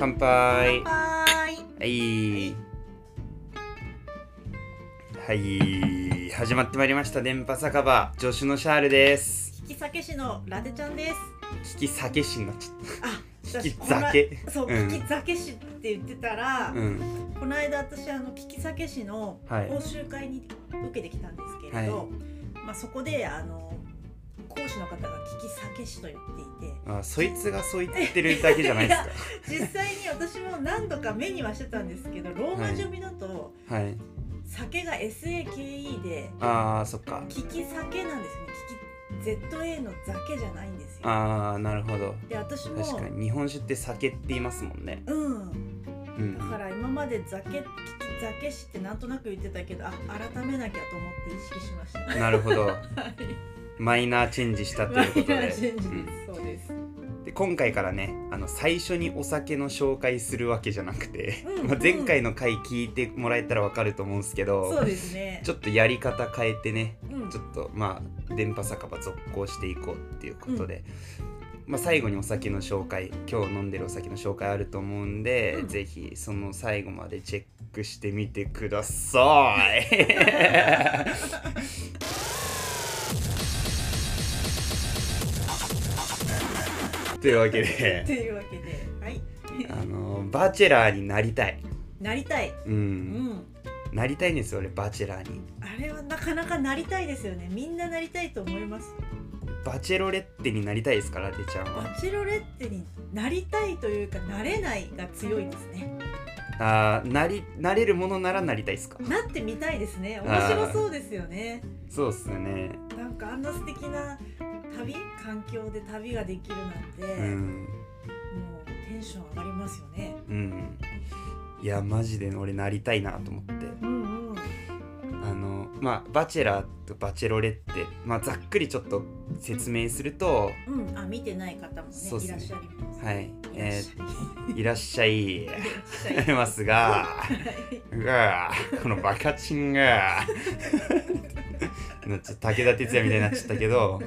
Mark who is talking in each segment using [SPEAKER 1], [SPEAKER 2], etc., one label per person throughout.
[SPEAKER 1] 乾杯。
[SPEAKER 2] はーい
[SPEAKER 1] はい。はい。始まってまいりました電波酒場。助手のシャールです。
[SPEAKER 2] 引き酒師のラテちゃんです。
[SPEAKER 1] 聞き酒師になっちゃっ
[SPEAKER 2] あ
[SPEAKER 1] た聞き酒。
[SPEAKER 2] そう、
[SPEAKER 1] うん。
[SPEAKER 2] 聞き酒師って言ってたら、
[SPEAKER 1] うん。
[SPEAKER 2] この間私あの聞き酒師の
[SPEAKER 1] はい
[SPEAKER 2] 講習会に受けてきたんですけれど、
[SPEAKER 1] はい。
[SPEAKER 2] まあそこであの講師の方が聞き酒師と言っていて。
[SPEAKER 1] あそいつがそう言ってるだけじゃないです
[SPEAKER 2] 実際に私も何度か目にはしてたんですけどローマ字読みだと、
[SPEAKER 1] かはい。
[SPEAKER 2] 酒が SAKE で
[SPEAKER 1] あーそっか。
[SPEAKER 2] 聞き酒なんですよね。聞き ZA の酒じゃないんですよ。
[SPEAKER 1] あーなるほど。
[SPEAKER 2] で私も
[SPEAKER 1] 確かに日本酒って酒って言いますもんね。
[SPEAKER 2] うん。
[SPEAKER 1] うん。
[SPEAKER 2] だから今まで酒聞き酒師ってなんとなく言ってたけどあ改めなきゃと思って意識しました。
[SPEAKER 1] なるほど。
[SPEAKER 2] はい
[SPEAKER 1] マイナーチェンジしたということで。
[SPEAKER 2] マイナーチェンジ。
[SPEAKER 1] うん
[SPEAKER 2] です、そうです
[SPEAKER 1] で今回からねあの最初にお酒の紹介するわけじゃなくて、
[SPEAKER 2] うん。
[SPEAKER 1] まあ、前回の回聞いてもらえたらわかると思うんですけど、
[SPEAKER 2] そうですね。
[SPEAKER 1] ちょっとやり方変えてね
[SPEAKER 2] うん。
[SPEAKER 1] ちょっとまあ電波酒場続行していこうっていうことで、まあ、最後にお酒の紹介今日飲んでるお酒の紹介あると思うんで、
[SPEAKER 2] うん。
[SPEAKER 1] ぜひその最後までチェックしてみてください というわけで。
[SPEAKER 2] というわけで。はい。
[SPEAKER 1] あのバチェラーになりたい。
[SPEAKER 2] なりたい、
[SPEAKER 1] う
[SPEAKER 2] うん。ん、
[SPEAKER 1] なりたいんですよ俺バチェラーに。
[SPEAKER 2] あれはなかなかなりたいですよね。みんななりたいと思います。
[SPEAKER 1] バチェロレッテになりたいですからてちゃんは。
[SPEAKER 2] バチェロレッテになりたいというかなれないが強いですね。
[SPEAKER 1] あーなりなれるものならなりたいですか？
[SPEAKER 2] なってみたいですね。面白そうですよね。
[SPEAKER 1] そうっすよね。
[SPEAKER 2] なんかあんな素敵な旅？環境で旅ができるなんて、
[SPEAKER 1] うん。
[SPEAKER 2] もうテンション上がりますよね。
[SPEAKER 1] うん。いやマジで俺なりたいなと思って。
[SPEAKER 2] うんうん。
[SPEAKER 1] あのまあバチェラーとバチェロレッテまあざっくりちょっと説明すると
[SPEAKER 2] うん、あ見てない方もね
[SPEAKER 1] ね。
[SPEAKER 2] いらっしゃいます。
[SPEAKER 1] はい。
[SPEAKER 2] いらっ
[SPEAKER 1] え
[SPEAKER 2] しゃい。
[SPEAKER 1] ーいらっしゃい。
[SPEAKER 2] いらっしゃい
[SPEAKER 1] ますがうわこのバカチンが 武田鉄矢みたいになっちゃったけど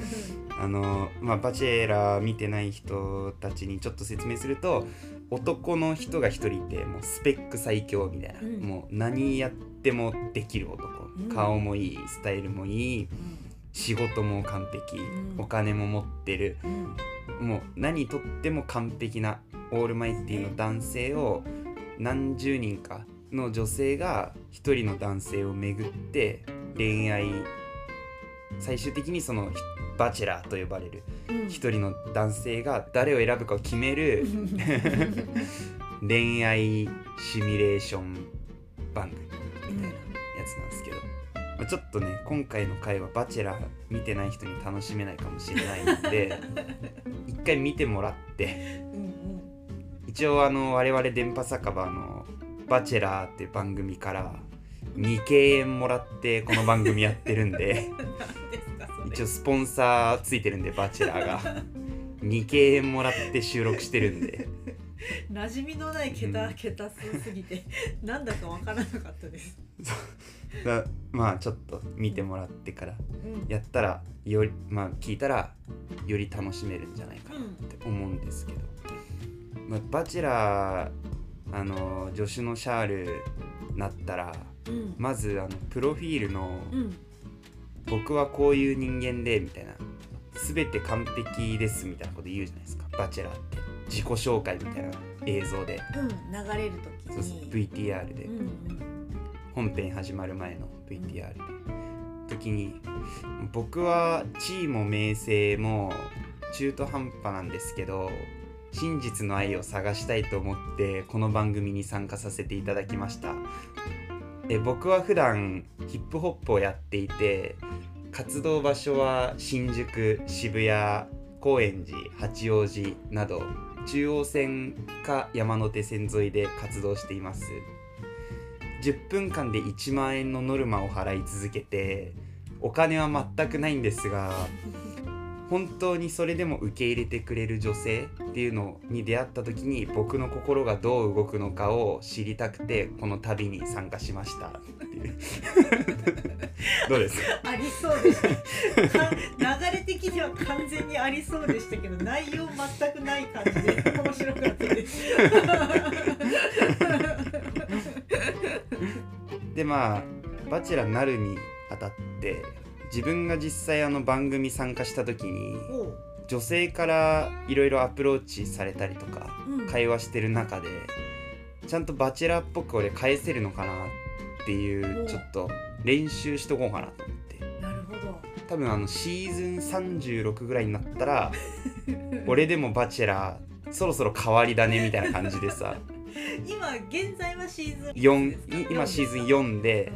[SPEAKER 1] あのまあバチェラー見てない人たちにちょっと説明すると男の人が一人いてもうスペック最強みたいな、
[SPEAKER 2] うん。
[SPEAKER 1] もう何やってもできる男、
[SPEAKER 2] うん。
[SPEAKER 1] 顔もいいスタイルもいい仕事も完璧、
[SPEAKER 2] うん。
[SPEAKER 1] お金も持ってる。
[SPEAKER 2] うん。うん
[SPEAKER 1] もう何とっても完璧なオールマイティの男性を何十人かの女性が一人の男性を巡って恋愛最終的にそのバチェラーと呼ばれる
[SPEAKER 2] うん。
[SPEAKER 1] 一人の男性が誰を選ぶかを決める 恋愛シミュレーション番組みたいなやつなんですけど、まあちょっとね今回の回はバチェラー見てない人に楽しめないかもしれないので 一回見てもらって。
[SPEAKER 2] うん
[SPEAKER 1] 一応あの我々電波酒場の「バチェラー」っていう番組から2敬円もらってこの番組やってるんで 一応スポンサーついてるんでバチェラーが。2敬円もらって収録してるんで。
[SPEAKER 2] 馴染みのない桁、
[SPEAKER 1] うん。
[SPEAKER 2] 桁数すぎてなんだかわからなかったです。
[SPEAKER 1] だまあちょっと見てもらってから。
[SPEAKER 2] うん。
[SPEAKER 1] やったらよりまあ聞いたらより楽しめるんじゃないかなって思うんですけど、まあ、バチェラーあの助手のシャールなったら
[SPEAKER 2] うん。
[SPEAKER 1] まずあのプロフィールの
[SPEAKER 2] うん「
[SPEAKER 1] 僕はこういう人間で」みたいな全て完璧ですみたいなこと言うじゃないですか。バチェラーって。自己紹介みたいな映像で。
[SPEAKER 2] うん流れる時
[SPEAKER 1] そうそう。
[SPEAKER 2] に。
[SPEAKER 1] VTR で。
[SPEAKER 2] うんうん。
[SPEAKER 1] 本編始まる前の VTR で。時に僕は地位も名声も中途半端なんですけど真実の愛を探したいと思ってこの番組に参加させていただきましたえ僕は普段ヒップホップをやっていて活動場所は新宿渋谷高円寺八王子など中央線か山手線沿いで活動しています。10分間で1万円のノルマを払い続けてお金は全くないんですが本当にそれでも受け入れてくれる女性っていうのに出会った時に僕の心がどう動くのかを知りたくてこの旅に参加しましたっていう。どうです？か
[SPEAKER 2] ありそうでしたか流れ的には完全にありそうでしたけど内容全くない感じで面白かったです
[SPEAKER 1] でまあ「バチェラー」なるにあたって自分が実際あの番組参加した時に女性からいろいろアプローチされたりとか
[SPEAKER 2] うん。
[SPEAKER 1] 会話してる中でちゃんとバチェラーっぽく俺返せるのかなっていう
[SPEAKER 2] お
[SPEAKER 1] ちょっと練習しとこうかなと思って。
[SPEAKER 2] なるほど。
[SPEAKER 1] 多分あのシーズン36ぐらいになったら 俺でもバチェラーそろそろ変わりだねみたいな感じでさ
[SPEAKER 2] 今現在はシーズン
[SPEAKER 1] 4い今シーズン4で、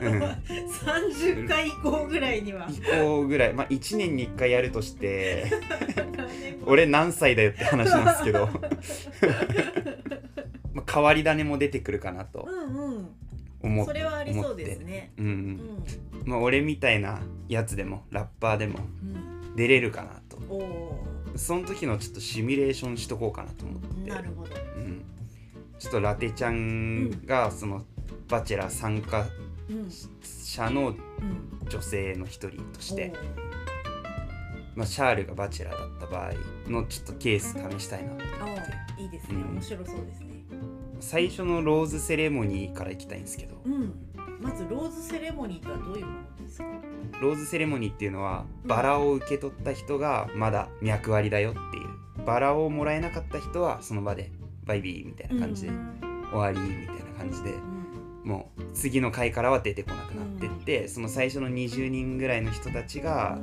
[SPEAKER 1] うん、
[SPEAKER 2] 30回以降ぐらいには。
[SPEAKER 1] 以降ぐらい。まあ1年に1回やるとして。俺何歳だよって話なんですけど。まあ変わり種も出てくるかなと。
[SPEAKER 2] うんうん。
[SPEAKER 1] 思っ
[SPEAKER 2] それはありそうですね。
[SPEAKER 1] う
[SPEAKER 2] うん。ん。
[SPEAKER 1] まあ俺みたいなやつでもラッパーでも
[SPEAKER 2] うん。
[SPEAKER 1] 出れるかなと。
[SPEAKER 2] おお
[SPEAKER 1] その時のちょっとシミュレーションしとこうかなと思って。
[SPEAKER 2] なるほど。
[SPEAKER 1] うん、ちょっとラテちゃんがそのバチェラー参加
[SPEAKER 2] うん。
[SPEAKER 1] 者の
[SPEAKER 2] うん
[SPEAKER 1] 女性の一人としてまあ、シャールがバチェラーだった場合のちょっとケース試したいなと
[SPEAKER 2] あ
[SPEAKER 1] 思って。
[SPEAKER 2] ーいいですね。
[SPEAKER 1] うん。
[SPEAKER 2] 面白そうですね。
[SPEAKER 1] 最初のローズセレモニーからいきたいんですけど。
[SPEAKER 2] うん。まずローズセレモニーとはどういうものですか？
[SPEAKER 1] ローズセレモニーっていうのはバラを受け取った人がまだ脈割りだよっていう。バラをもらえなかった人はその場でバイビーみたいな感じで
[SPEAKER 2] うん
[SPEAKER 1] 終わりみたいな感じで
[SPEAKER 2] うん。
[SPEAKER 1] もう次の回からは出てこなくなってってその最初の20人ぐらいの人たちが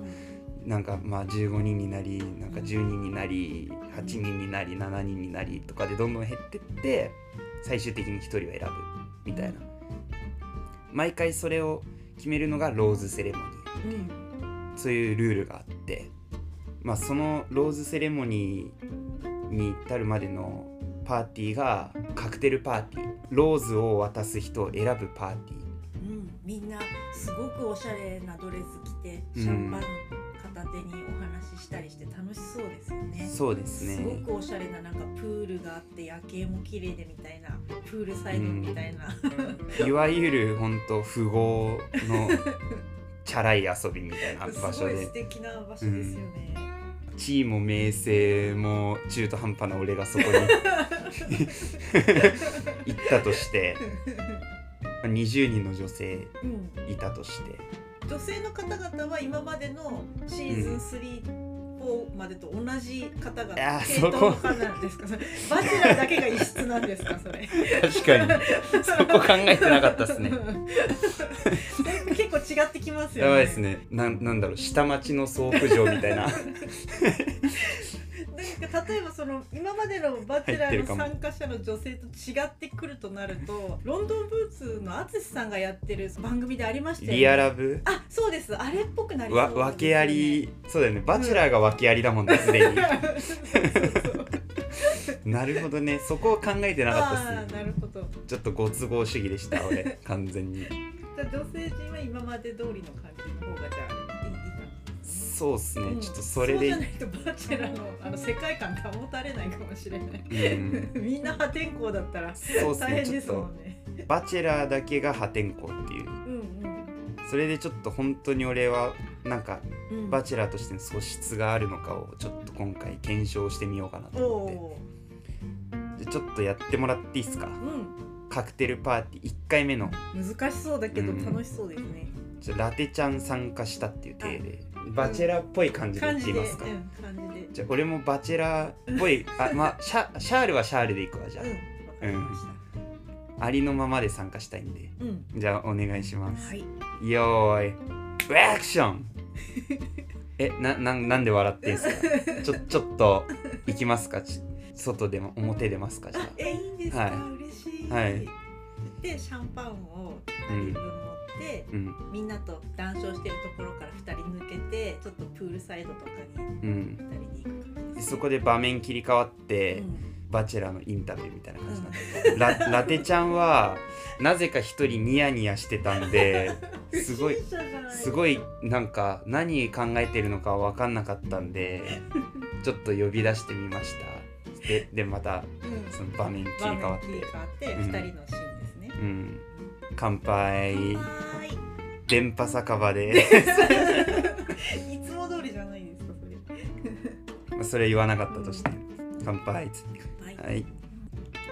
[SPEAKER 1] なんかまあ15人になりなんか10人になり8人になり7人になりとかでどんどん減ってって最終的に1人を選ぶみたいな。毎回それを決めるのがローズセレモニ
[SPEAKER 2] うん。
[SPEAKER 1] ーそういうルールがあってまあそのローズセレモニーに至るまでのパーティーがカクテルパーティーローズを渡す人を選ぶパーティー。
[SPEAKER 2] うんみんなすごくおしゃれなドレス着て
[SPEAKER 1] うん。
[SPEAKER 2] シャンパン片手にお話ししたりして楽しそうですよね。
[SPEAKER 1] そうですね。
[SPEAKER 2] すごくおしゃれななんかプールがあって夜景も綺麗でみたいなプールサイドみたいな、
[SPEAKER 1] いわゆる本当富豪のチャラい遊びみたいな場
[SPEAKER 2] す
[SPEAKER 1] 所で。
[SPEAKER 2] ごい素敵な場所ですよね、
[SPEAKER 1] 地位も名声も中途半端な俺がそこに行ったとしてまあ20人の女性
[SPEAKER 2] うん。
[SPEAKER 1] いたとして。
[SPEAKER 2] 女性の方々は今までのシーズン3、4までと同じ方が系統の方なんですか？それバチェラーだけが異質なんですか？それ。
[SPEAKER 1] 確かに。そこ考えてなかったっすね。
[SPEAKER 2] 結構違ってきますよね。
[SPEAKER 1] やばいですね。なんなんだろう。下町の総府城みたいな
[SPEAKER 2] なんか例えばその今までのバチェラーの参加者の女性と違ってくるとなるとロンドンブーツの淳さんがやってる番組でありましたよね。
[SPEAKER 1] リアラブ？
[SPEAKER 2] あそうです。あれっぽくなりそう
[SPEAKER 1] わ訳あり。そうだよね。バチェラーが訳ありだもんねすでに。なるほどね。そこを考えてなかったっす
[SPEAKER 2] なるほど。
[SPEAKER 1] ちょっとご都合主義でした俺。完全に。
[SPEAKER 2] じゃあ女性陣は今まで通りの感じの方がじゃあ
[SPEAKER 1] そうっすね、
[SPEAKER 2] うん。
[SPEAKER 1] ちょっとそれで。
[SPEAKER 2] そうじゃないとバチェラーのあの世界観保たれないかもしれない。
[SPEAKER 1] うん。
[SPEAKER 2] みんな破天荒だったら大変ですもんね。
[SPEAKER 1] バチェラーだけが破天荒っていう。
[SPEAKER 2] うん
[SPEAKER 1] それでちょっと本当に俺はなんか
[SPEAKER 2] うん。うん
[SPEAKER 1] バチェラーとしての素質があるのかをちょっと今回検証してみようかなと
[SPEAKER 2] お
[SPEAKER 1] 思
[SPEAKER 2] お
[SPEAKER 1] って。じゃあちょっとやってもらっていいですか？
[SPEAKER 2] うん。
[SPEAKER 1] カクテルパーティー1回目の。
[SPEAKER 2] 難しそうだけど
[SPEAKER 1] うん。
[SPEAKER 2] 楽しそうですね、
[SPEAKER 1] ちょラテちゃん参加したっていう体でバチェラーっぽい感じで言ってみますか、
[SPEAKER 2] うん、感じ
[SPEAKER 1] ゃあ俺もバチェラーっぽいあまあシャシャールはシャールでいくわじゃ
[SPEAKER 2] うん。
[SPEAKER 1] あ、ありのままで参加したいんで。
[SPEAKER 2] うん。
[SPEAKER 1] じゃあお願いします、
[SPEAKER 2] はい。
[SPEAKER 1] よーい。アクションえなななんで笑ってんすか？ちょちょっと行きますか？ち外でも表出ますか？じゃ
[SPEAKER 2] あ。えいいんですか、
[SPEAKER 1] はい。
[SPEAKER 2] 嬉しい、
[SPEAKER 1] はい。
[SPEAKER 2] でシャンパンを2人分持って、
[SPEAKER 1] あうん。
[SPEAKER 2] みんなと談笑してるところから2人抜けてちょっとプールサイドとかに
[SPEAKER 1] うん
[SPEAKER 2] 2人で行く感
[SPEAKER 1] そこで場面切り替わって、バチェラーのインタビューみたいな感じなんだけど、ララテちゃんはなぜか一人ニヤニヤしてたんで すごいすごいなんか何考えてるのか分かんなかったんで ちょっと呼び出してみました。ででまた
[SPEAKER 2] うん。
[SPEAKER 1] その場面切り替わって。
[SPEAKER 2] 場面切り替わって
[SPEAKER 1] うん
[SPEAKER 2] 二人のシーンですね。
[SPEAKER 1] うん。乾杯。
[SPEAKER 2] は
[SPEAKER 1] 電波酒場で。
[SPEAKER 2] ーいいつも通りじゃないですかそれ
[SPEAKER 1] それ言わなかったとして。乾杯っつって。
[SPEAKER 2] はい
[SPEAKER 1] はい。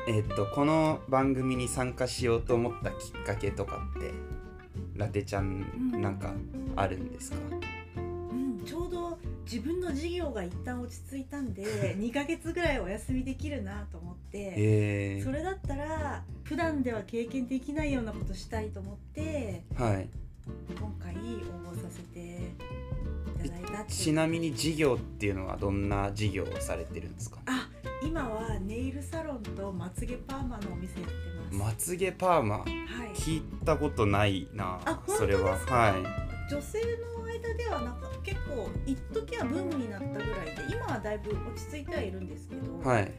[SPEAKER 1] えーっとこの番組に参加しようと思ったきっかけとかってラテちゃん
[SPEAKER 2] うん
[SPEAKER 1] なんかあるんですか、
[SPEAKER 2] うん、ちょうど自分の授業が一旦落ち着いたんで 2ヶ月ぐらいお休みできるなと思って
[SPEAKER 1] え。
[SPEAKER 2] それだったら普段では経験できないようなことしたいと思って
[SPEAKER 1] ー、はい
[SPEAKER 2] 今回応募させていただいた
[SPEAKER 1] ちなみに授業っていうのはどんな授業をされてるんですか？
[SPEAKER 2] あ今はネイルサロンとまつげパーマのお店やってます、
[SPEAKER 1] まつげパーマ？
[SPEAKER 2] はい、
[SPEAKER 1] 聞いたことないな
[SPEAKER 2] あ
[SPEAKER 1] それは
[SPEAKER 2] 本当ですか？
[SPEAKER 1] は。
[SPEAKER 2] 女性の間ではなんか結構一時はブームになったぐらいで今はだいぶ落ち着いてはいるんですけど、
[SPEAKER 1] いはい。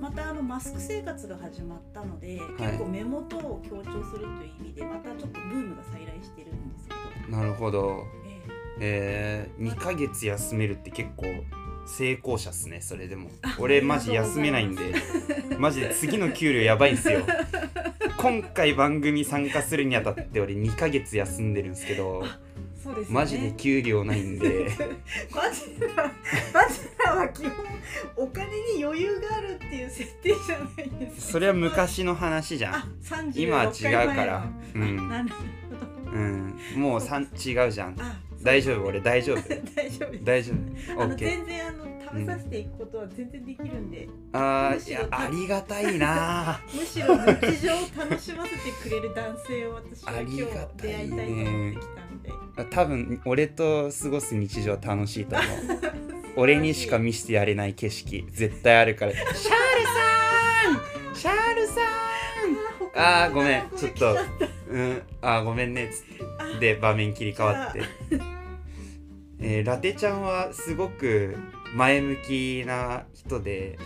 [SPEAKER 2] またあのマスク生活が始まったので、
[SPEAKER 1] はい。
[SPEAKER 2] 結構目元を強調するという意味でまたちょっとブームが再来してるんですけど、
[SPEAKER 1] なるほど。
[SPEAKER 2] え
[SPEAKER 1] え。ー、2ヶ月休めるって結構成功者っすねそれでも。
[SPEAKER 2] あ
[SPEAKER 1] 俺マジ休めないんで。マジで次の給料やばいんすよ。今回番組参加するにあたって俺2ヶ月休んでるんですけど。
[SPEAKER 2] えそうですね。
[SPEAKER 1] マジで給料ないんで。
[SPEAKER 2] バチェラーバチェラーは基本お金に余裕があるっていう設定じゃないですか。
[SPEAKER 1] それは昔の話じゃん。
[SPEAKER 2] あ36
[SPEAKER 1] 今は違うから。うん、うん、もうさん違うじゃん。
[SPEAKER 2] あ
[SPEAKER 1] 大丈夫？俺大丈夫。
[SPEAKER 2] 大丈夫。
[SPEAKER 1] 大丈夫。
[SPEAKER 2] あの全然あの食べさせていくことは全然できるんで、
[SPEAKER 1] あーい
[SPEAKER 2] むしろ
[SPEAKER 1] やありがたいな。
[SPEAKER 2] むしろ日常を楽しませてくれる男性を私は
[SPEAKER 1] あ
[SPEAKER 2] 今日出会いたいと思ってきたんで、
[SPEAKER 1] 多分俺と過ごす日常楽しいと思う。俺にしか見せてやれない景色絶対あるから。シャールさん！シャールさん！あーごめん。ちょっと。うん。あーごめんね。つってで場面切り替わって、えーラテちゃんはすごく前向きな人で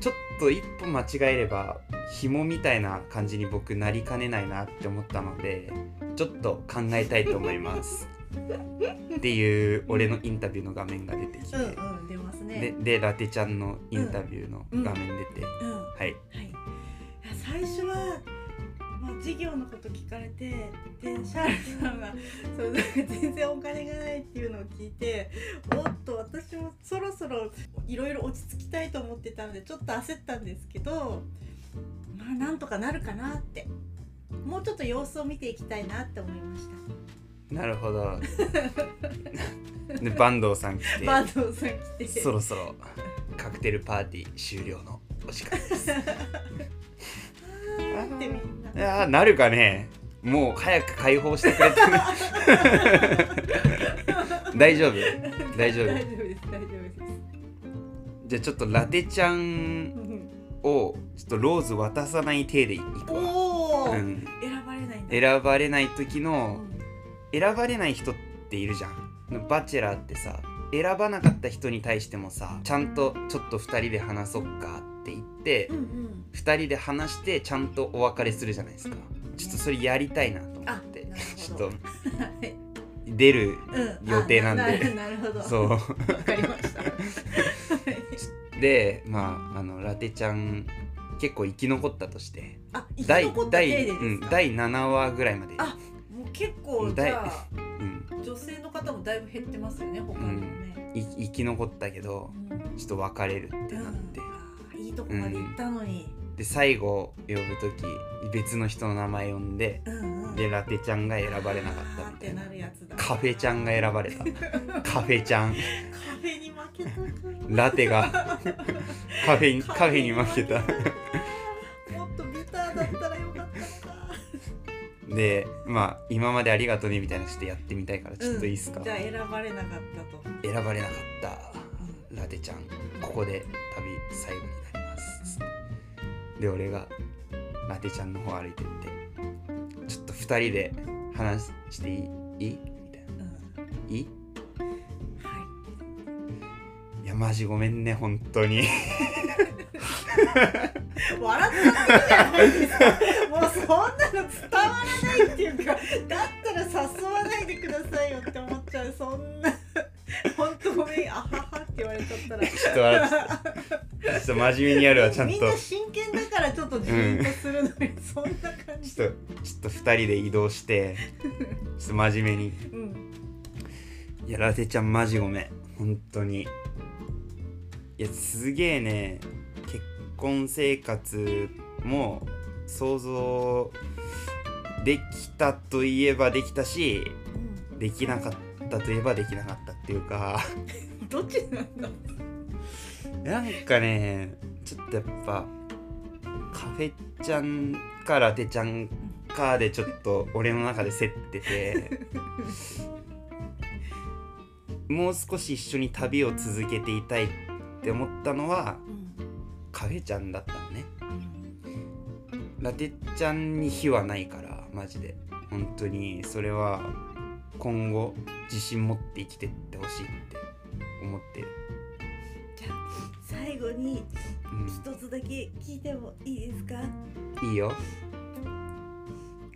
[SPEAKER 1] ちょっと一歩間違えれば紐みたいな感じに僕なりかねないなって思ったのでちょっと考えたいと思います。っていう俺のインタビューの画面が出てきて、
[SPEAKER 2] うんうん出ますね。
[SPEAKER 1] ででラテちゃんのインタビューの画面出て、
[SPEAKER 2] うんは
[SPEAKER 1] はい。
[SPEAKER 2] い。いや最初はまあ授業のこと聞かれてでシャールさんが そう全然お金がないっていうのを聞いておっと私もそろそろいろいろ落ち着きたいと思ってたのでちょっと焦ったんですけどまあなんとかなるかなってもうちょっと様子を見ていきたいなって思いました。
[SPEAKER 1] なるほど。で坂東さん来て
[SPEAKER 2] バードさん来て。
[SPEAKER 1] そろそろカクテルパーティー終了のお時間です。
[SPEAKER 2] ってみん
[SPEAKER 1] い
[SPEAKER 2] な。
[SPEAKER 1] やーなるかね。もう早く解放してくれて。大丈夫？大丈夫？
[SPEAKER 2] 大丈夫です。大丈夫です。
[SPEAKER 1] じゃあちょっとラテちゃん
[SPEAKER 2] うん
[SPEAKER 1] をちょっとローズ渡さない体でいくわ、うん、
[SPEAKER 2] 選ばれない。
[SPEAKER 1] 選ばれない時
[SPEAKER 2] う
[SPEAKER 1] の
[SPEAKER 2] ん。
[SPEAKER 1] 選ばれない人っているじゃん。バチェラーってさ選ばなかった人に対してもさちゃんとちょっと2人で話そっかって言って
[SPEAKER 2] うんうん。
[SPEAKER 1] 2人で話してちゃんとお別れするじゃないですか。ちょっとそれやりたいなと思って。ちょっと。出る
[SPEAKER 2] うん
[SPEAKER 1] 予定なんで。
[SPEAKER 2] あな なるほど。
[SPEAKER 1] そう。
[SPEAKER 2] わかりました。は い
[SPEAKER 1] でまああのラテちゃん結構生き残ったとして。
[SPEAKER 2] あ、生き
[SPEAKER 1] 第
[SPEAKER 2] 残った体
[SPEAKER 1] 第,、
[SPEAKER 2] でですか？
[SPEAKER 1] うん、第7話ぐらいまで、
[SPEAKER 2] あもう結構じ
[SPEAKER 1] 第
[SPEAKER 2] ゃあ
[SPEAKER 1] うん、
[SPEAKER 2] 女性の方もだいぶ減ってますよね他にもね。
[SPEAKER 1] い生き残ったけど
[SPEAKER 2] うん。
[SPEAKER 1] ちょっと別れるってなって、
[SPEAKER 2] いいとこまで行ったのに。
[SPEAKER 1] で最後呼ぶ時別の人の名前呼んで
[SPEAKER 2] うんうん。
[SPEAKER 1] でラテちゃんが選ばれなかったみたいな。カフェちゃんが選ばれた カフェちゃん
[SPEAKER 2] カフェに負けたか。
[SPEAKER 1] ラテがカフェにカフェに負けた
[SPEAKER 2] もっとビターだったらよかったか。
[SPEAKER 1] でまあ今までありがとうねみたいなしてやってみたいからちょっといいっすか、
[SPEAKER 2] じゃあ選ばれなかったと。
[SPEAKER 1] 選ばれなかったラテちゃんここで旅最後になりますで俺がラテちゃんの方歩いてってちょっと2人で話していい？いいみたいな。
[SPEAKER 2] うん。
[SPEAKER 1] いい。
[SPEAKER 2] はい
[SPEAKER 1] やマジごめんね本当に。
[SPEAKER 2] 笑っちゃってるじゃないですか。もうそんなの伝わらないっていうかだったら誘わないでくださいよって思っちゃう。そんな本当ごめん。あは言われちゃったら。
[SPEAKER 1] ちょっと笑っちゃったちょっと真面目にやるわちゃんと。
[SPEAKER 2] みんな真剣だからちょっとジーンとするのに、そんな感じ。
[SPEAKER 1] ちょっとちょっと2人で移動してちょっと真面目に。
[SPEAKER 2] うん
[SPEAKER 1] いやラテちゃんマジごめん。本当に。いやすげえね。結婚生活も想像できたといえばできたしできなかったといえばできなかったっていうか。
[SPEAKER 2] うん、どっちなんだ
[SPEAKER 1] なんかねちょっとやっぱカフェちゃんかラテちゃんかでちょっと俺の中で競ってて。もう少し一緒に旅を続けていたいって思ったのはカフェちゃんだったのね。ラテちゃんに火はないからマジで。本当にそれは今後自信持って生きてってほしいって思って。る、
[SPEAKER 2] じゃあ最後に
[SPEAKER 1] う
[SPEAKER 2] 一つだけ聞いてもいいですか？
[SPEAKER 1] ん、いいよ。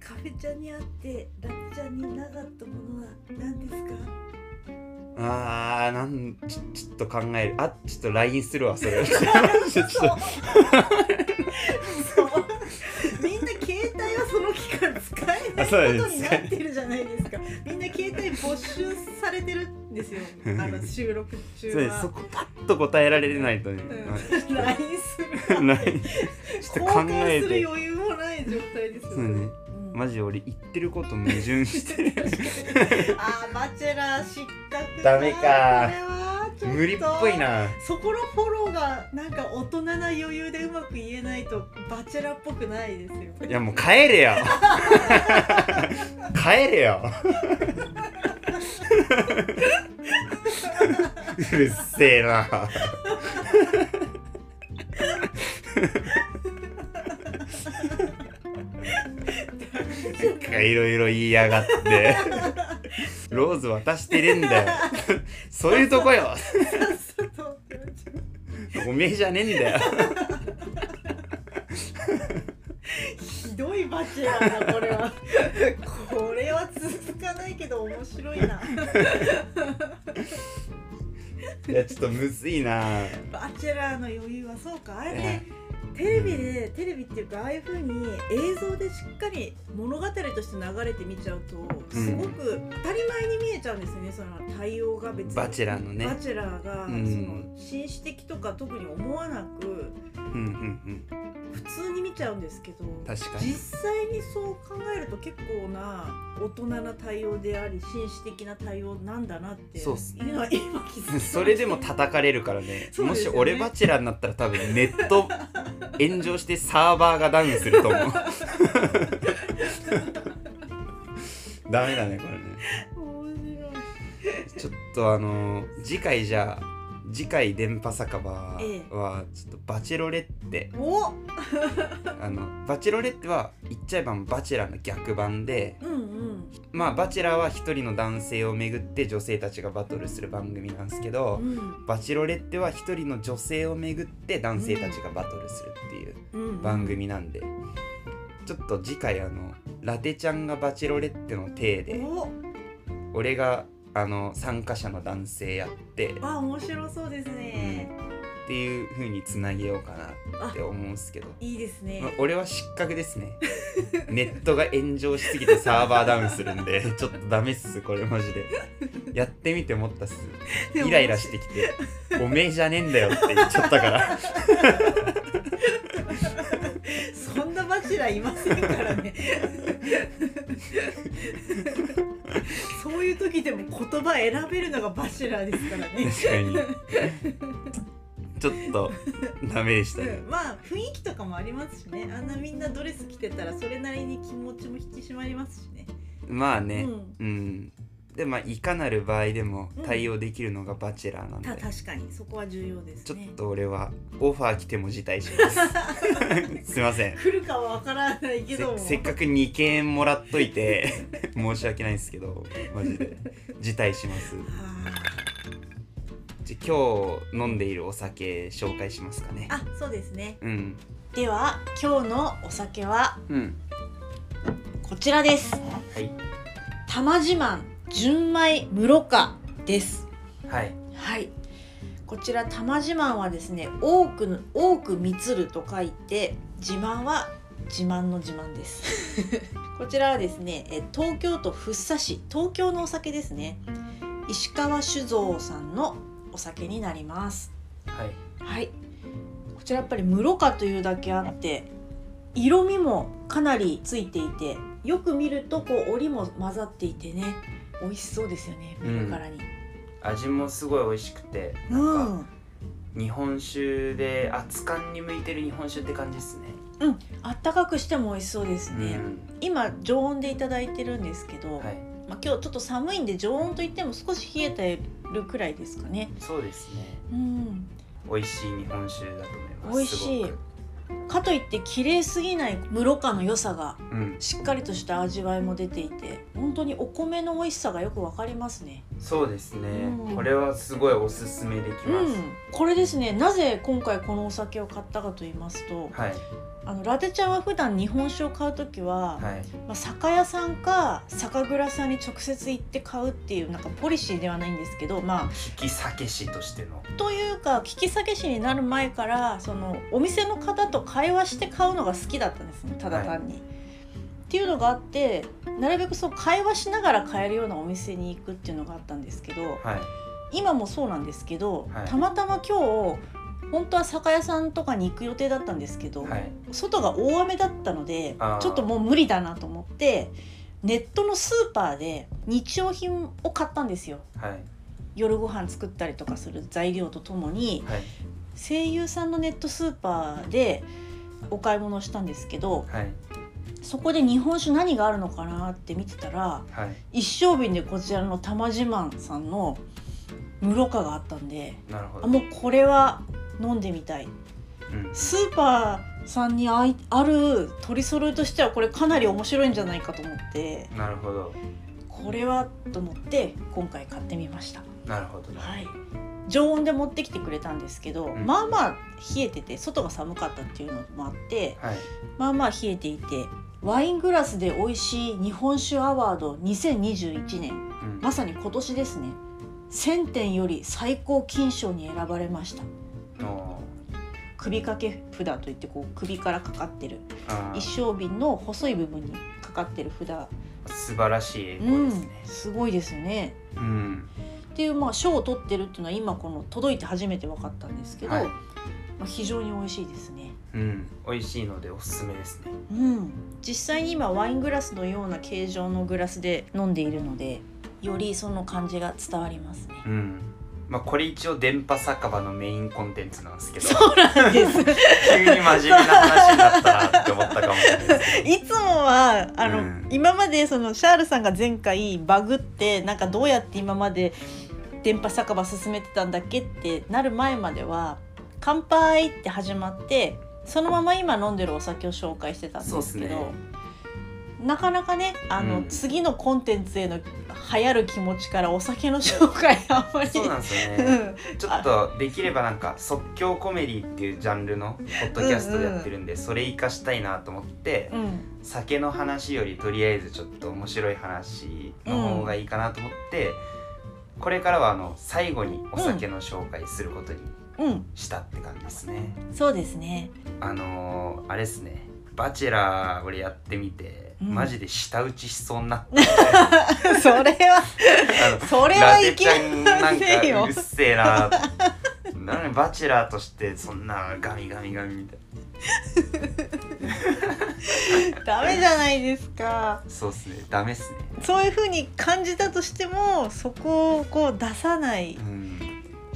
[SPEAKER 2] カフェちゃんに会ってラッちゃんになかったものは何ですか？
[SPEAKER 1] あーなんちょちょっと考える。あちょっと LINE するわそれ。ちょっと
[SPEAKER 2] ない
[SPEAKER 1] あそうです
[SPEAKER 2] ことになってるじゃないですか。みんな携帯没収されてるんですよ。あの収録中は。
[SPEAKER 1] そこパッと答えられないとね、
[SPEAKER 2] う。ん。LINE す。る
[SPEAKER 1] LINE ちょっと考えて。
[SPEAKER 2] 余裕もない状態ですよ
[SPEAKER 1] そうね。
[SPEAKER 2] うん。
[SPEAKER 1] マジ俺言ってること矛盾してる。
[SPEAKER 2] あーバチェラー失格。
[SPEAKER 1] ダメか無理っぽいな。
[SPEAKER 2] そこのフォローがなんか大人な余裕でうまく言えないとバチェラーっぽくないですよ。
[SPEAKER 1] いやもう帰れよ。帰れよ。うるせえな。なんかいろいろ言いやがって。ローズ渡してねえんだよそういうとこよ。おめえじゃねえんだよ。
[SPEAKER 2] ひどいバチェラーだこれは。これは続かないけど面白いな。い
[SPEAKER 1] やちょっとむずいな。
[SPEAKER 2] バチェラーの余裕はそうか。あえ
[SPEAKER 1] いや。
[SPEAKER 2] てテレビでテレビっていうかああいう風に映像でしっかり物語として流れて見ちゃうとすごく当たり前に見えちゃうんですよねその対応が別に。
[SPEAKER 1] バチェラーのね。
[SPEAKER 2] バチェラーが、
[SPEAKER 1] うん。
[SPEAKER 2] その紳士的とか特に思わなく
[SPEAKER 1] うんうん
[SPEAKER 2] 普通に見ちゃうんですけど
[SPEAKER 1] 確かに。
[SPEAKER 2] 実際にそう考えると結構な大人な対応であり紳士的な対応なんだなって
[SPEAKER 1] そう
[SPEAKER 2] いうのは今気づきま
[SPEAKER 1] うん
[SPEAKER 2] した。
[SPEAKER 1] それでも叩かれるから ね。もし俺バチェラーになったら多分ネット炎上してサーバーがダウンすると思う。ダメだねこれね。
[SPEAKER 2] 面白い
[SPEAKER 1] ちょっとあの次回じゃあ次回電波酒場は
[SPEAKER 2] ええ
[SPEAKER 1] ちょっとバチェロレッテ。
[SPEAKER 2] お。
[SPEAKER 1] あのバチェロレッテは言っちゃえばバチェラーの逆版で
[SPEAKER 2] うんうん。
[SPEAKER 1] まあバチェラーは一人の男性をめぐって女性たちがバトルする番組なんですけど、
[SPEAKER 2] うん。
[SPEAKER 1] バチェロレッテは一人の女性をめぐって男性たちがバトルするっていう
[SPEAKER 2] うん。
[SPEAKER 1] 番組なんで、ちょっと次回あのラテちゃんがバチェロレッテの体で
[SPEAKER 2] お。
[SPEAKER 1] 俺があの参加者の男性やってっ
[SPEAKER 2] あ面白そうですね、
[SPEAKER 1] ていう風につなげようかなって思うんすけど、
[SPEAKER 2] いいですね。
[SPEAKER 1] まあ俺は失格ですね。ネットが炎上しすぎてサーバーダウンするんで ちょっとダメっすこれマジで。やってみて思ったっす。イライラしてきて「おめえじゃねえんだよ」って言っちゃったから。
[SPEAKER 2] そんなバチェラーいませんからね そういう時でも言葉選べるのがバチェラーですからね。
[SPEAKER 1] 確かに。ちょっとダメでしたね
[SPEAKER 2] うん。まあ雰囲気とかもありますしね。あんなみんなドレス着てたらそれなりに気持ちも引き締まりますしね。
[SPEAKER 1] まあね。
[SPEAKER 2] うん。
[SPEAKER 1] うん、でまあいかなる場合でも対応できるのがバチェラーなんで、
[SPEAKER 2] た確かに。そこは重要です
[SPEAKER 1] ちょっ
[SPEAKER 2] ね
[SPEAKER 1] と俺はオファー来ても辞退します。すいません。
[SPEAKER 2] 来るかはわからないけども。
[SPEAKER 1] せせっかく2件もらっといて 申し訳ないんですけどマジで。辞退します。
[SPEAKER 2] は
[SPEAKER 1] じゃあ今日飲んでいるお酒紹介しますかね。
[SPEAKER 2] あそうですね。
[SPEAKER 1] うん。
[SPEAKER 2] では今日のお酒は
[SPEAKER 1] うん。
[SPEAKER 2] こちらです。
[SPEAKER 1] はい。
[SPEAKER 2] 玉自慢純米室賀です。
[SPEAKER 1] はい。
[SPEAKER 2] はい。こちら玉自慢はですね多くの多く満ると書いて自慢は自慢の自慢です。こちらはですねえ東京都福生市。東京のお酒ですね。石川酒造さんのお酒になります。
[SPEAKER 1] はい。
[SPEAKER 2] はい。こちらやっぱり室賀というだけあって色味もかなりついていてよく見るとこう折りも混ざっていてね美味しそうですよね見るからに。
[SPEAKER 1] 味もすごい美味しくて
[SPEAKER 2] う
[SPEAKER 1] なん
[SPEAKER 2] ん、
[SPEAKER 1] か日本酒で熱燗に向いてる日本酒って感じですね。
[SPEAKER 2] あったかくしても美味しそうですね、今常温でいただいてるんですけど、
[SPEAKER 1] うんはい。
[SPEAKER 2] まあ、今日ちょっと寒いんで常温といっても少し冷えてるくらいですかね。
[SPEAKER 1] そうですね。
[SPEAKER 2] うん。
[SPEAKER 1] 美味しい日本酒だと思います。
[SPEAKER 2] 美味しい。
[SPEAKER 1] す
[SPEAKER 2] かといって綺麗すぎない室賀の良さがしっかりとした味わいも出ていて本当にお米の美味しさがよくわかりますね
[SPEAKER 1] そうですね、
[SPEAKER 2] うん。
[SPEAKER 1] これはすごいおすすめできます、
[SPEAKER 2] うん。これですね。なぜ今回このお酒を買ったかと言いますと
[SPEAKER 1] はい。
[SPEAKER 2] あのラテちゃんは普段日本酒を買う時は、
[SPEAKER 1] はい。
[SPEAKER 2] まあ、酒屋さんか酒蔵さんに直接行って買うっていうなんかポリシーではないんですけどまあ
[SPEAKER 1] 引き酒師としての。
[SPEAKER 2] というか聞き酒師になる前からそのお店の方と会話して買うのが好きだったんですね。ただ単に。っていうのがあってなるべくそう会話しながら買えるようなお店に行くっていうのがあったんですけど
[SPEAKER 1] はい。
[SPEAKER 2] 今もそうなんですけど、
[SPEAKER 1] はい。
[SPEAKER 2] たまたま今日本当は酒屋さんとかに行く予定だったんですけど、
[SPEAKER 1] はい。
[SPEAKER 2] 外が大雨だったのでちょっともう無理だなと思ってネットのスーパーで日用品を買ったんですよ。
[SPEAKER 1] はい。
[SPEAKER 2] 夜ご飯作ったりとかする材料とともに。
[SPEAKER 1] はい。
[SPEAKER 2] 声優さんのネットスーパーでお買い物をしたんですけど
[SPEAKER 1] はい
[SPEAKER 2] そこで日本酒何があるのかなって見てたら
[SPEAKER 1] はい。
[SPEAKER 2] 一升瓶でこちらの玉自慢さんの室賀があったんで
[SPEAKER 1] なるほど。
[SPEAKER 2] あもうこれは飲んでみたい。
[SPEAKER 1] うん。
[SPEAKER 2] スーパーさんにあいある取り揃えとしてはこれかなり面白いんじゃないかと思って
[SPEAKER 1] なるほど。
[SPEAKER 2] これはと思って今回買ってみました。
[SPEAKER 1] なるほど。な
[SPEAKER 2] はい。常温で持ってきてくれたんですけど、
[SPEAKER 1] うん。
[SPEAKER 2] まあまあ冷えてて外が寒かったっていうのもあって
[SPEAKER 1] はい。
[SPEAKER 2] まあまあ冷えていてワイングラスで美味しい日本酒アワード2021年。
[SPEAKER 1] うん。
[SPEAKER 2] まさに今年ですね。1000点より最高金賞に選ばれました。
[SPEAKER 1] お
[SPEAKER 2] 首掛け札といってこう首からかかってる。一升瓶の細い部分にかかってる札。
[SPEAKER 1] 素晴らしい英
[SPEAKER 2] うん
[SPEAKER 1] 語ですね。
[SPEAKER 2] すごいですよね。
[SPEAKER 1] うん。
[SPEAKER 2] っていうまあ賞を取ってるっていうのは今この届いて初めて分かったんですけど、
[SPEAKER 1] はい
[SPEAKER 2] まあ、非常に美味しいですね。
[SPEAKER 1] うん。美味しいのでおすすめですね。
[SPEAKER 2] うん。実際に今ワイングラスのような形状のグラスで飲んでいるのでよりその感じが伝わりますね。
[SPEAKER 1] うん。まあこれ一応電波酒場のメインコンテンツなんですけど
[SPEAKER 2] そうなんです。
[SPEAKER 1] 急に真面目な話になったなって思ったかもしれないで
[SPEAKER 2] いつもはあの、
[SPEAKER 1] うん。
[SPEAKER 2] 今までそのシャールさんが前回バグってなんかどうやって今まで電波酒場進めてたんだっけってなる前までは「乾杯!」って始まってそのまま今飲んでるお酒を紹介してたんですけど
[SPEAKER 1] ね。
[SPEAKER 2] なかなかねあの、
[SPEAKER 1] うん。
[SPEAKER 2] 次のコンテンツへの流行る気持ちからお酒の紹介あんまり
[SPEAKER 1] そうなんですよ
[SPEAKER 2] う
[SPEAKER 1] ね
[SPEAKER 2] ん。
[SPEAKER 1] ちょっとできればなんか即興コメディっていうジャンルのポッドキャストでやってるんで、それ活かしたいなと思って、
[SPEAKER 2] うん。
[SPEAKER 1] 酒の話よりとりあえずちょっと面白い話の方がいいかなと思って、これからはあの最後にお酒の紹介することに
[SPEAKER 2] うん
[SPEAKER 1] したって感じですね、
[SPEAKER 2] そうですね。
[SPEAKER 1] あのー、あれですね。バチェラー俺やってみて、
[SPEAKER 2] うん。
[SPEAKER 1] マジで舌打ちしそうになって。
[SPEAKER 2] それはそれ
[SPEAKER 1] ラ
[SPEAKER 2] はいけ
[SPEAKER 1] な
[SPEAKER 2] ま
[SPEAKER 1] んか
[SPEAKER 2] せんよ
[SPEAKER 1] うるせえななにバチェラーとしてそんなガミガミガミみたい
[SPEAKER 2] ダメじゃないですか。
[SPEAKER 1] なそうっすね。ダメっすね。
[SPEAKER 2] そういう風に感じたとしてもそこをこう出さない。
[SPEAKER 1] うん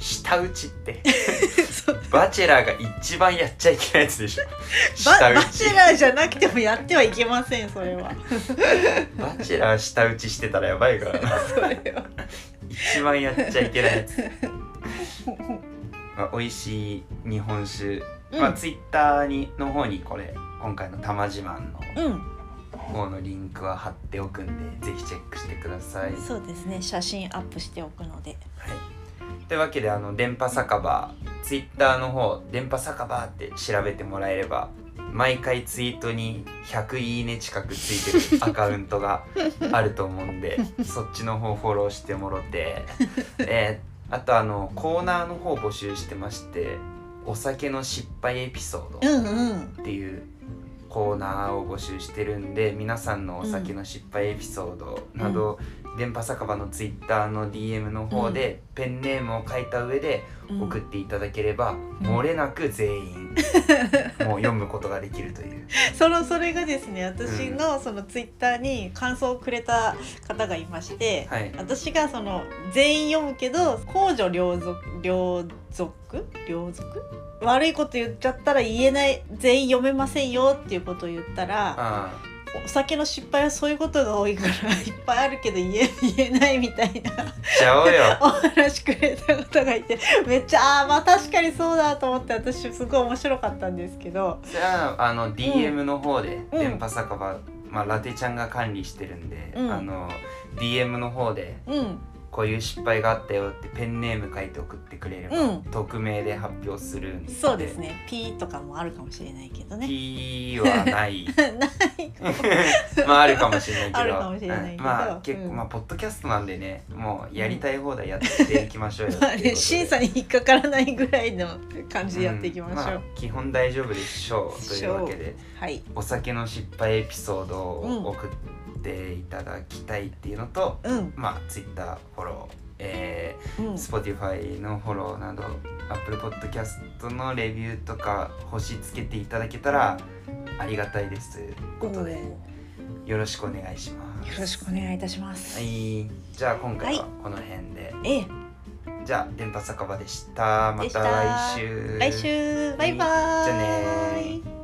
[SPEAKER 1] 舌打ちって。バチェラーが一番やっちゃいけないやつでしょ。
[SPEAKER 2] ババチェラーじゃなくてもやってはいけませんそれは。
[SPEAKER 1] バチェラー舌打ちしてたらやばいからな。
[SPEAKER 2] それは。
[SPEAKER 1] 一番やっちゃいけないやつ、まあ、美味しい日本酒、まあツイッターにの方にこれ今回の玉自慢の
[SPEAKER 2] うん、
[SPEAKER 1] 方のリンクは貼っておくんでぜひチェックしてください、はい、
[SPEAKER 2] そうですね。写真アップしておくので。
[SPEAKER 1] でというわけであの電波酒場ツイッターの方電波酒場って調べてもらえれば毎回ツイートに100いいね近くついてるアカウントがあると思うんでそっちの方フォローしてもろてえーあとあのコーナーの方募集してましてお酒の失敗エピソードっていうコーナーを募集してるんで皆さんのお酒の失敗エピソードなど、電波酒場のツイッターの DM の方でペンネームを書いた上で
[SPEAKER 2] うん。
[SPEAKER 1] 送っていただければ、漏れなく全員 もう読むことができるという。
[SPEAKER 2] そのそれがですね私のそのツイッターに感想をくれた方がいまして、
[SPEAKER 1] はい。
[SPEAKER 2] 私がその全員読むけど公序良俗良俗？良俗？悪いこと言っちゃったら言えない全員読めませんよっていうことを言ったら
[SPEAKER 1] あ
[SPEAKER 2] お酒の失敗はそういうことが多いからいっぱいあるけど言え言えないみたいな。
[SPEAKER 1] あちゃおうよ。
[SPEAKER 2] お話くれた方がいて。めっちゃあーまあ確かにそうだと思って私すごい面白かったんですけど。
[SPEAKER 1] じゃああの DM の方で
[SPEAKER 2] うん。
[SPEAKER 1] 電波酒場、まあ、ラテちゃんが管理してるんで、
[SPEAKER 2] うん。
[SPEAKER 1] あの DM の方で
[SPEAKER 2] うん
[SPEAKER 1] こういう失敗があったよってペンネーム書いて送ってくれれば、
[SPEAKER 2] うん。
[SPEAKER 1] 匿名で発表するんで。
[SPEAKER 2] そうですね。P とかもあるかもしれないけどね。
[SPEAKER 1] P はない。
[SPEAKER 2] ない。
[SPEAKER 1] まああるかもしれないけど。
[SPEAKER 2] あるかもしれないけど。
[SPEAKER 1] うん。まあ結構、
[SPEAKER 2] うん
[SPEAKER 1] まあポッドキャストなんでねもうやりたい放題やっていきましょうよ
[SPEAKER 2] まあね審査に引っかからないぐらいの感じでやっていきましょう、
[SPEAKER 1] んあ基本大丈夫でしょうというわけで
[SPEAKER 2] はい。
[SPEAKER 1] お酒の失敗エピソードを送っていただきたいっていうのと、
[SPEAKER 2] うん。
[SPEAKER 1] まあ Twitter フォローえ
[SPEAKER 2] うん。
[SPEAKER 1] ー、Spotify のフォローなど Apple Podcast のレビューとか星つけていただけたらありがたいですということでよろしくお願いします。
[SPEAKER 2] よろしくお願いいたします、
[SPEAKER 1] はい。じゃあ今回はこの辺で、
[SPEAKER 2] ええ。
[SPEAKER 1] じゃあ電波酒場でした。ま
[SPEAKER 2] た
[SPEAKER 1] た。来週。
[SPEAKER 2] 来週。バイバーイ
[SPEAKER 1] じゃあねー